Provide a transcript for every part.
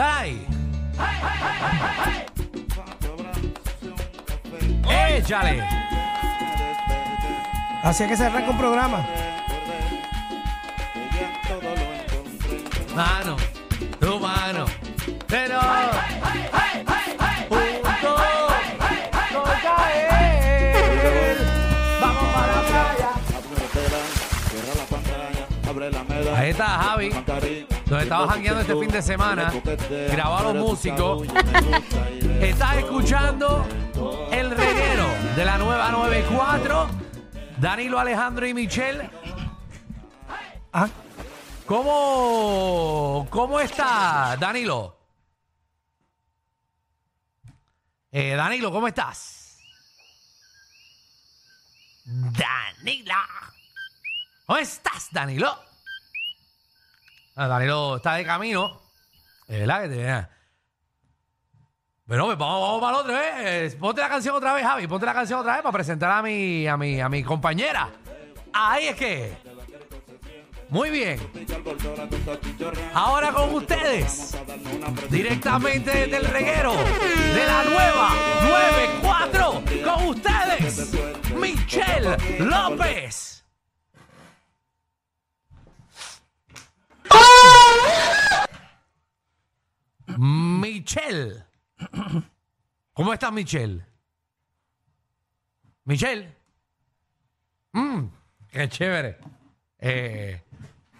¡Dai! ¡Échale! Así es que se arranca un programa. Mano, tu mano. Pero. Juntos, no caer. Vamos para la playa. Ahí está Javi. Nos estaba jangueando este fin de semana. Grabó a los músicos. Estás escuchando el reguero de la nueva 94. Danilo, Alejandro y Michelle. Ah, ¿Cómo, cómo está, Danilo? Eh, Danilo, ¿cómo estás? Danilo. ¿Cómo estás, Danilo? Ah, Danilo está de camino. Es verdad que te... Bueno, pues vamos, vamos para el otro, ¿eh? Ponte la canción otra vez, Javi. Ponte la canción otra vez para presentar a mi, a mi, a mi compañera. Ahí es que... Muy bien. Ahora con ustedes, directamente desde el reguero de la nueva 94, con ustedes, Michelle López. Michelle. ¿Cómo estás, Michelle? Michelle. Mmm, qué chévere. Eh,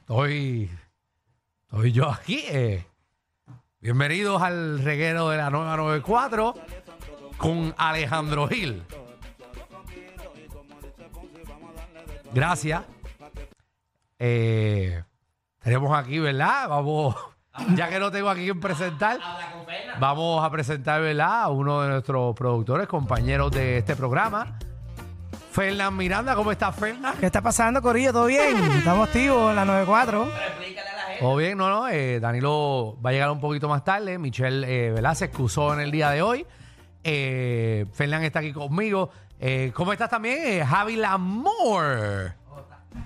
estoy, estoy yo aquí. eh. Bienvenidos al reguero de la nueva 94 con Alejandro Gil. Gracias. Eh, tenemos aquí, ¿verdad? Vamos, ya que no tengo aquí quien presentar, vamos a presentar, ¿verdad? A uno de nuestros productores, compañeros de este programa. Fernán Miranda, ¿cómo estás, Fernán? ¿Qué está pasando, Corillo? ¿Todo bien? Estamos activos en la 94. Todo bien, no, no. eh, Danilo va a llegar un poquito más tarde. Michelle, eh, ¿verdad? Se excusó en el día de hoy. Eh, Fernán está aquí conmigo. Eh, ¿Cómo estás también? Eh, Javi Lamour.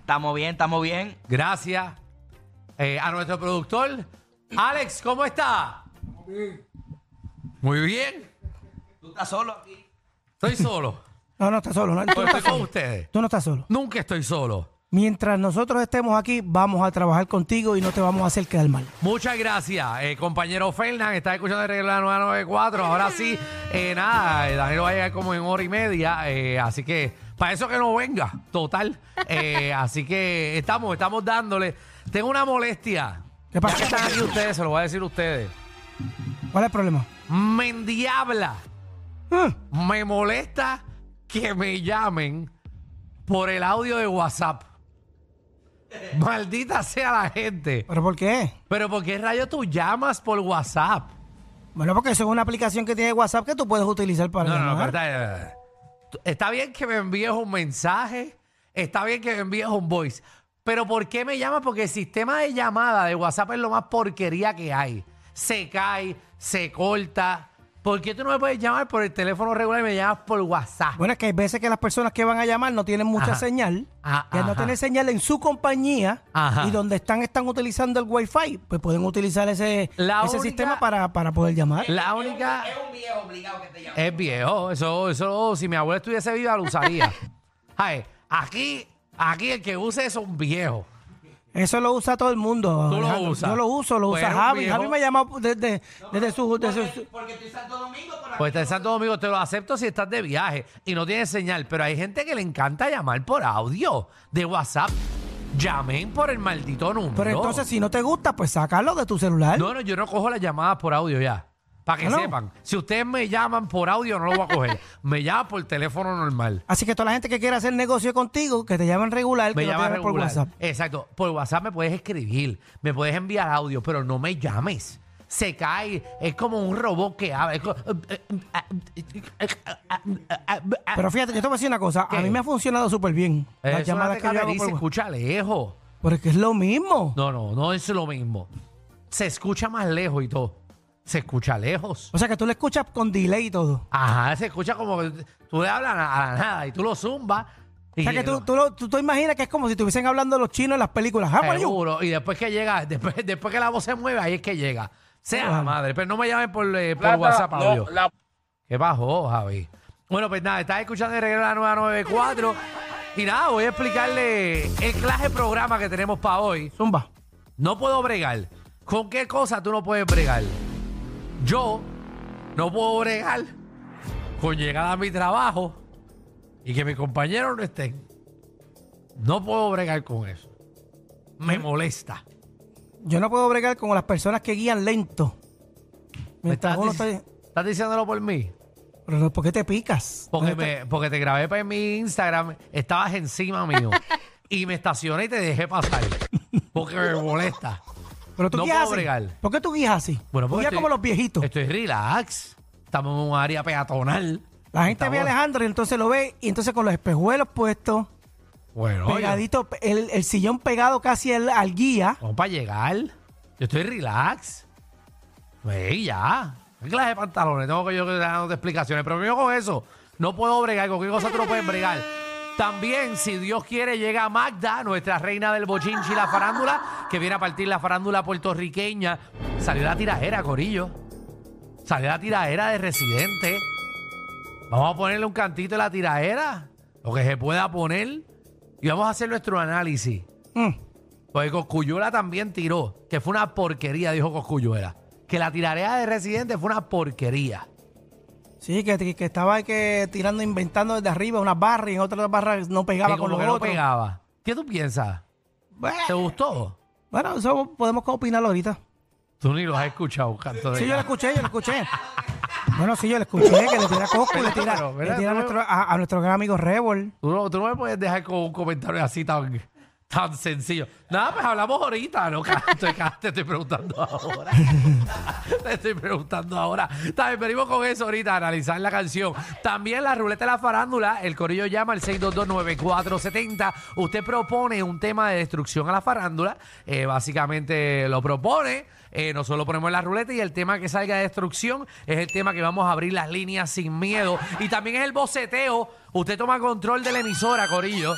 Estamos bien, estamos bien. Gracias. Eh, a nuestro productor, Alex, ¿cómo está? Muy bien. Tú estás solo aquí. Estoy solo. No, no estás solo. No, tú, no estás con solo. ustedes. Tú no estás solo. Nunca estoy solo. Mientras nosotros estemos aquí, vamos a trabajar contigo y no te vamos a hacer quedar mal. Muchas gracias, eh, compañero Fernán. Está escuchando el regalo de la 994. Ahora sí, eh, nada, eh, Danilo va a llegar como en hora y media. eh, así que, para eso que no venga, total. Eh, así que estamos, estamos dándole. Tengo una molestia. ¿Qué pasa? Ya que están aquí ustedes, se lo voy a decir a ustedes. ¿Cuál es el problema? Me endiabla. Ah, Me molesta que me llamen por el audio de WhatsApp. Maldita sea la gente. ¿Pero por qué? Pero ¿por qué rayo tú llamas por WhatsApp? Bueno, porque eso es una aplicación que tiene WhatsApp que tú puedes utilizar para No, no, no, llamar. pero está, eh, está bien que me envíes un mensaje, está bien que me envíes un voice, pero ¿por qué me llamas? Porque el sistema de llamada de WhatsApp es lo más porquería que hay. se cae, se corta. ¿Por qué tú no me puedes llamar por el teléfono regular y me llamas por WhatsApp? Bueno, es que hay veces que las personas que van a llamar no tienen mucha Ajá. señal. Ah, y al no ajá. tener señal en su compañía Ajá. y donde están están utilizando el Wi-Fi, pues pueden utilizar ese, La ese única- sistema para, para poder llamar. La única... Es un viejo obligado que te llama. Es viejo, eso, eso, si mi abuela estuviese viva lo usaría. Ay, aquí, aquí el que use es un viejo. Eso lo usa todo el mundo. Tú lo Alejandro. usas. Yo lo uso, lo Pues usa eres un Javi. viejo. Javi me ha llamado desde, desde su... desde su- Porque estoy en Santo Domingo por Pues está en Santo Domingo, te lo acepto si estás de viaje y no tienes señal, pero hay gente que le encanta llamar por audio de WhatsApp. Llamen por el maldito número. Pero entonces, si no te gusta, pues sácalo de tu celular. No, no, yo no cojo las llamadas por audio ya. Para que sepan. Si ustedes me llaman por audio, no lo voy a coger. me llaman por teléfono normal. Así que toda la gente que quiera hacer negocio contigo, que te llamen regular, Me que no te llaman llamen por. WhatsApp. Exacto. Por WhatsApp me puedes escribir, me puedes enviar audio, pero no me llames. Se cae, es como un robot que habla. es co- Pero fíjate, yo te voy a decir una cosa. ¿Qué? A mí me ha funcionado súper bien. Las es llamadas que yo hago por escucha lejos. Porque es lo mismo. No, no, no es lo mismo. Se escucha más lejos y todo. Se escucha lejos. O sea, que tú le escuchas con delay y todo. Ajá, se escucha como que tú le hablas a la nada y tú lo zumbas. O sea, que tú, tú, lo- tú te imaginas que es como si estuviesen hablando los chinos en las películas. Ah, bueno, yo- Seguro. Y después que llega, después, después que la voz se mueve, ahí es que llega. Sea la madre, pero no me llamen por, eh, por WhatsApp audio. ¿Qué bajó, Javi? Bueno, pues nada, estás escuchando el regalo de la 994. Y nada, voy a explicarle el clase de programa que tenemos para hoy. Zumba. No puedo bregar. ¿Con qué cosa tú no puedes bregar? Yo no puedo bregar con llegar a mi trabajo y que mis compañeros no estén. No puedo bregar con eso. Me molesta. Yo no puedo bregar con las personas que guían lento. ¿Me estás, dic- está... estás diciéndolo por mí? Pero ¿por qué te picas? Porque, ¿Dónde me, porque te grabé para mi Instagram, estabas encima mío y me estacioné y te dejé pasar. Porque me molesta. Está? Pero tú no guías puedo así. bregar. ¿Por qué tú guías así? Bueno, tú porque guías estoy- como los viejitos. Estoy relax. Estamos en un área peatonal. La gente ve a Estamos- Alejandro y entonces lo ve y entonces con los espejuelos puestos, Bueno, pegadito, el, el sillón pegado casi al, al guía. Vamos para llegar. Yo estoy relax. Ve ya. ¿Qué clase de pantalones? Tengo que yo que dándote explicaciones. Pero yo con eso no puedo bregar. Con qué cosa tú no puedes bregar. También, si Dios quiere, llega Magda, nuestra reina del bochinchi y la farándula, que viene a partir la farándula puertorriqueña. Salió la tiradera, Corillo. Salió la tiradera de residente. Vamos a ponerle un cantito de la tiradera. Lo que se pueda poner. Y vamos a hacer nuestro análisis. Mm. Porque Coscuyuela también tiró, que fue una porquería, dijo Coscuyuela. Que la tirarea de residente fue una porquería. Sí, que, que estaba ahí que tirando, inventando desde arriba unas barras y en otras barras no pegaba con los que no pegaba. ¿Qué tú piensas? Bueno, ¿Te gustó? Bueno, eso podemos opinarlo ahorita. Tú ni lo has escuchado, canto de Sí, yo lo escuché, yo lo escuché. Bueno, sí, yo lo escuché, que le tira coco y le tira, le tira a, nuestro, a, a nuestro gran amigo Rebel. Tú no, tú no me puedes dejar con un comentario así tan, tan sencillo. Nada, pues hablamos ahorita, ¿no? Te, estoy preguntando ahora. te estoy preguntando ahora. También venimos con eso ahorita, analizar la canción. También la ruleta de la farándula, el corillo llama al 6229470. Usted propone un tema de destrucción a la farándula. Eh, básicamente lo propone. Eh, nosotros lo ponemos en la ruleta y el tema que salga de destrucción es el tema que vamos a abrir las líneas sin miedo. Y también es el boceteo. Usted toma control de la emisora, Corillo.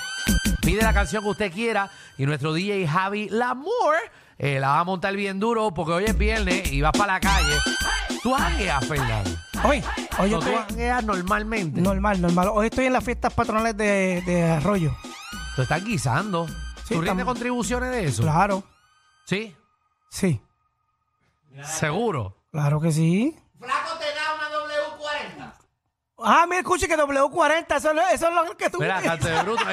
Pide la canción que usted quiera y nuestro DJ Javi Lamour eh, la va a montar bien duro porque hoy es viernes y vas para la calle. Tú jangueas, Fernando. Hoy, hoy No, tú estoy jangueas normalmente. normal, normal. Hoy estoy en las fiestas patronales de, de Arroyo. Tú estás guisando. Sí, ¿Tú rindes tam- contribuciones de eso? Claro, Sí, sí, seguro. claro que sí. Flaco te da una W40. Ah, mira, escuche que W40, eso, es lo- eso es lo que tú Mira, de bruto.